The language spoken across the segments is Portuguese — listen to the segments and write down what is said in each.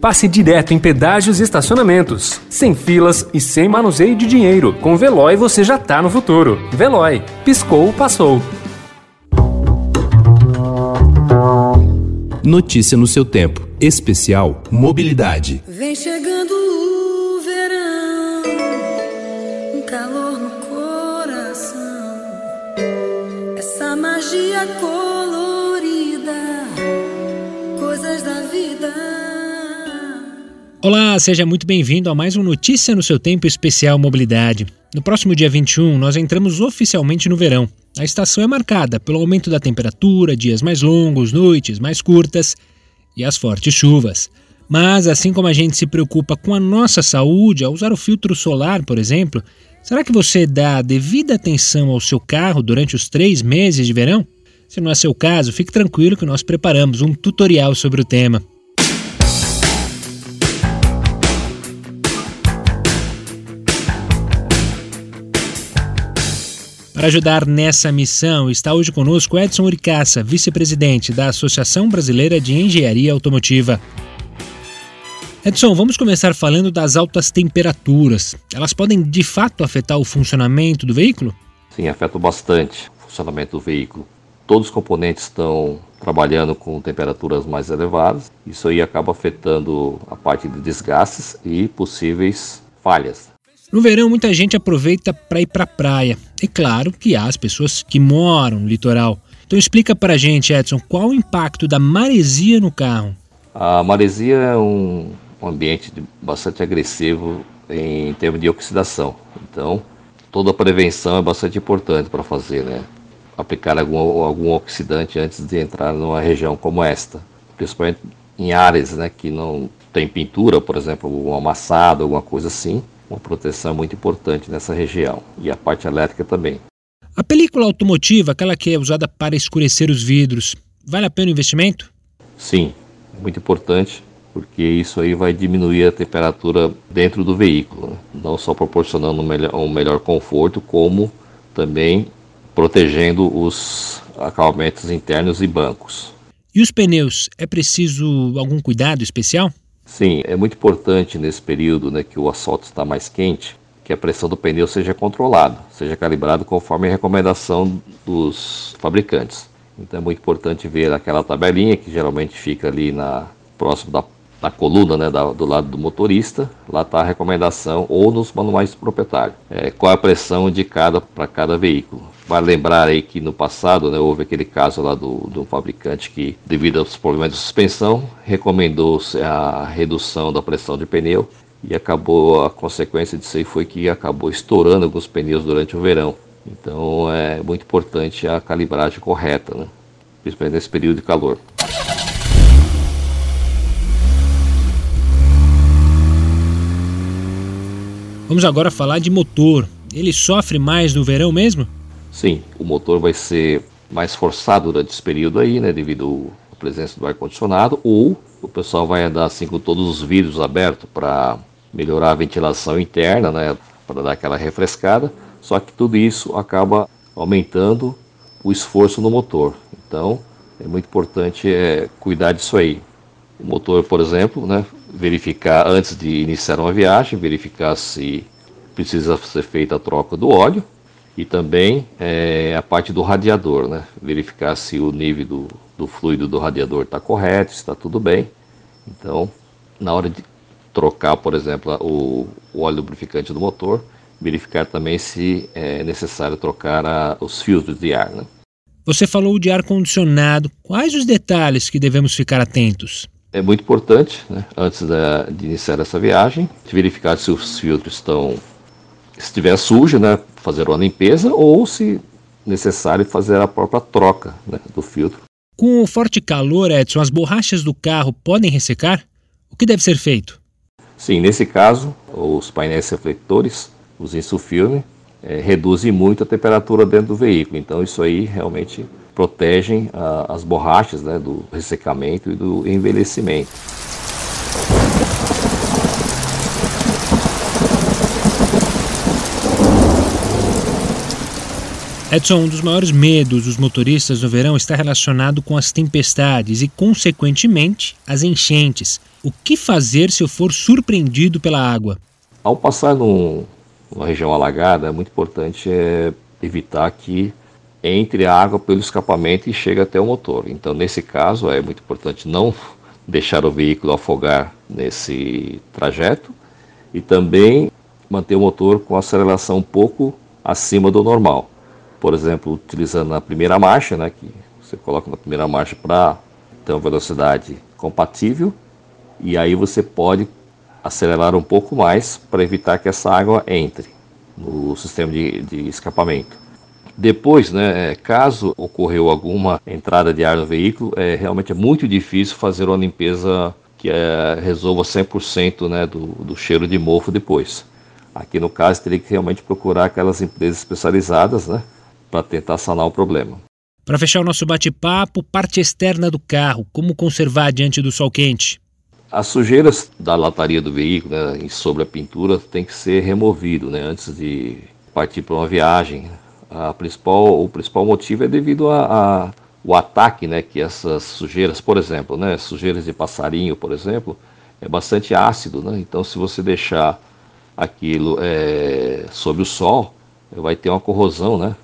Passe direto em pedágios e estacionamentos, sem filas e sem manuseio de dinheiro. Com Veloy você já tá no futuro. Veloy, piscou, passou. Notícia no seu tempo. Especial Mobilidade. Vem chegando o verão, um calor no coração. Essa magia colorida, coisas da vida. Olá, seja muito bem-vindo a mais um Notícia no seu Tempo Especial Mobilidade. No próximo dia 21, nós entramos oficialmente no verão. A estação é marcada pelo aumento da temperatura, dias mais longos, noites mais curtas e as fortes chuvas. Mas, assim como a gente se preocupa com a nossa saúde ao usar o filtro solar, por exemplo, será que você dá devida atenção ao seu carro durante os três meses de verão? Se não é seu caso, fique tranquilo que nós preparamos um tutorial sobre o tema. Para ajudar nessa missão, está hoje conosco Edson Uricaça, vice-presidente da Associação Brasileira de Engenharia Automotiva. Edson, vamos começar falando das altas temperaturas. Elas podem de fato afetar o funcionamento do veículo? Sim, afetam bastante o funcionamento do veículo. Todos os componentes estão trabalhando com temperaturas mais elevadas. Isso aí acaba afetando a parte de desgastes e possíveis falhas. No verão, muita gente aproveita para ir para a praia. É claro que há as pessoas que moram no litoral. Então explica para a gente, Edson, qual o impacto da maresia no carro? A maresia é um ambiente bastante agressivo em termos de oxidação. Então, toda a prevenção é bastante importante para fazer, né? Aplicar algum, algum oxidante antes de entrar numa região como esta, principalmente em áreas né, que não tem pintura, por exemplo, um amassado, alguma coisa assim uma proteção muito importante nessa região e a parte elétrica também. A película automotiva, aquela que é usada para escurecer os vidros, vale a pena o investimento? Sim, é muito importante porque isso aí vai diminuir a temperatura dentro do veículo, né? não só proporcionando um melhor, um melhor conforto, como também protegendo os acabamentos internos e bancos. E os pneus, é preciso algum cuidado especial? Sim, é muito importante nesse período né, que o asfalto está mais quente, que a pressão do pneu seja controlada, seja calibrado conforme a recomendação dos fabricantes. Então é muito importante ver aquela tabelinha que geralmente fica ali na próximo da, da coluna, né, da, do lado do motorista. Lá está a recomendação ou nos manuais do proprietário. É, qual a pressão indicada para cada veículo. Vale lembrar aí que no passado né, houve aquele caso lá do, do fabricante que, devido aos problemas de suspensão, recomendou a redução da pressão de pneu e acabou a consequência disso aí foi que acabou estourando alguns pneus durante o verão. Então é muito importante a calibragem correta, né? principalmente nesse período de calor. Vamos agora falar de motor. Ele sofre mais no verão mesmo? Sim, o motor vai ser mais forçado durante esse período aí, né, devido à presença do ar-condicionado, ou o pessoal vai andar assim com todos os vidros abertos para melhorar a ventilação interna, né, para dar aquela refrescada, só que tudo isso acaba aumentando o esforço no motor. Então, é muito importante é, cuidar disso aí. O motor, por exemplo, né, verificar antes de iniciar uma viagem, verificar se precisa ser feita a troca do óleo, e também é, a parte do radiador, né? verificar se o nível do, do fluido do radiador está correto, está tudo bem. Então, na hora de trocar, por exemplo, o, o óleo lubrificante do motor, verificar também se é necessário trocar a, os filtros de ar. Né? Você falou de ar-condicionado. Quais os detalhes que devemos ficar atentos? É muito importante, né, antes da, de iniciar essa viagem, verificar se os filtros estão se estiver sujo, né, fazer uma limpeza ou, se necessário, fazer a própria troca né, do filtro. Com o forte calor, Edson, as borrachas do carro podem ressecar? O que deve ser feito? Sim, nesse caso, os painéis refletores, os insufilme, é, reduzem muito a temperatura dentro do veículo. Então, isso aí realmente protegem a, as borrachas né, do ressecamento e do envelhecimento. Edson, um dos maiores medos dos motoristas no verão está relacionado com as tempestades e, consequentemente, as enchentes. O que fazer se eu for surpreendido pela água? Ao passar num, numa região alagada, é muito importante é, evitar que entre a água pelo escapamento e chegue até o motor. Então, nesse caso, é muito importante não deixar o veículo afogar nesse trajeto e também manter o motor com aceleração um pouco acima do normal. Por exemplo, utilizando a primeira marcha, né, que você coloca na primeira marcha para ter uma velocidade compatível e aí você pode acelerar um pouco mais para evitar que essa água entre no sistema de, de escapamento. Depois, né, é, caso ocorreu alguma entrada de ar no veículo, é, realmente é muito difícil fazer uma limpeza que é, resolva 100% né, do, do cheiro de mofo depois. Aqui no caso, teria que realmente procurar aquelas empresas especializadas né, para tentar sanar o problema. Para fechar o nosso bate-papo, parte externa do carro, como conservar diante do sol quente? As sujeiras da lataria do veículo né, sobre a pintura tem que ser removido né, antes de partir para uma viagem a principal, o principal motivo é devido a, a o ataque, né, que essas sujeiras, por exemplo, né, sujeiras de passarinho, por exemplo, é bastante ácido, né? Então, se você deixar aquilo é, sob o sol, vai ter uma corrosão, né?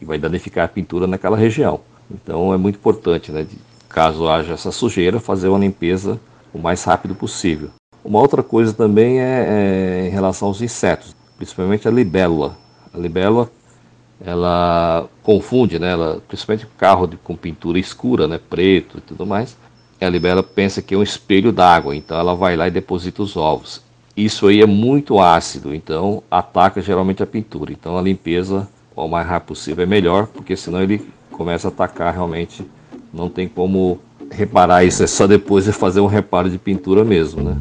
E vai danificar a pintura naquela região. Então, é muito importante, né? De, caso haja essa sujeira, fazer uma limpeza o mais rápido possível. Uma outra coisa também é, é em relação aos insetos, principalmente a libélula. A libélula ela confunde, né? Ela, principalmente carro de, com pintura escura, né? Preto e tudo mais. A libela pensa que é um espelho d'água, então ela vai lá e deposita os ovos. Isso aí é muito ácido, então ataca geralmente a pintura. Então a limpeza o mais rápido possível é melhor, porque senão ele começa a atacar realmente. Não tem como reparar isso, é só depois de fazer um reparo de pintura mesmo, né?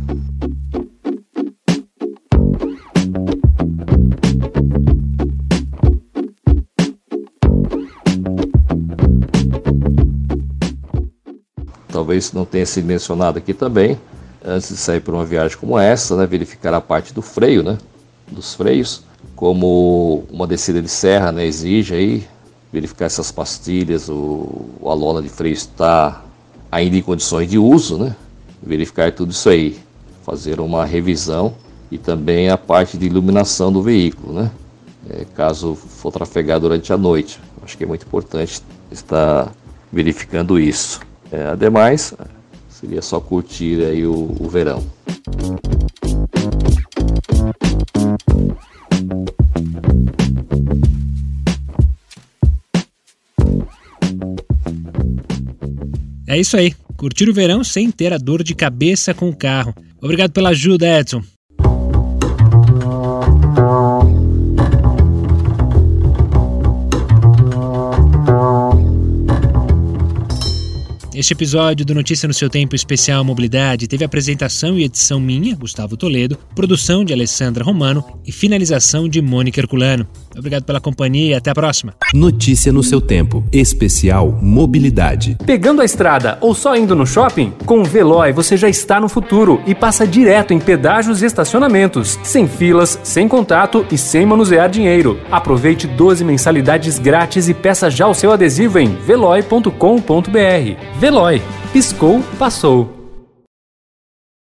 Talvez não tenha sido mencionado aqui também, antes de sair para uma viagem como essa, né, verificar a parte do freio, né, dos freios, como uma descida de serra né, exige aí, verificar essas pastilhas, o, a lona de freio está ainda em condições de uso, né, verificar tudo isso aí, fazer uma revisão e também a parte de iluminação do veículo, né, é, caso for trafegar durante a noite. Acho que é muito importante estar verificando isso. É, ademais, seria só curtir aí o, o verão. É isso aí. Curtir o verão sem ter a dor de cabeça com o carro. Obrigado pela ajuda, Edson. Este episódio do Notícia no seu Tempo Especial Mobilidade teve apresentação e edição minha, Gustavo Toledo, produção de Alessandra Romano e finalização de Mônica Herculano. Obrigado pela companhia e até a próxima. Notícia no seu tempo. Especial Mobilidade. Pegando a estrada ou só indo no shopping? Com o Veloy você já está no futuro e passa direto em pedágios e estacionamentos, sem filas, sem contato e sem manusear dinheiro. Aproveite 12 mensalidades grátis e peça já o seu adesivo em veloy.com.br. Veloy. Piscou, passou.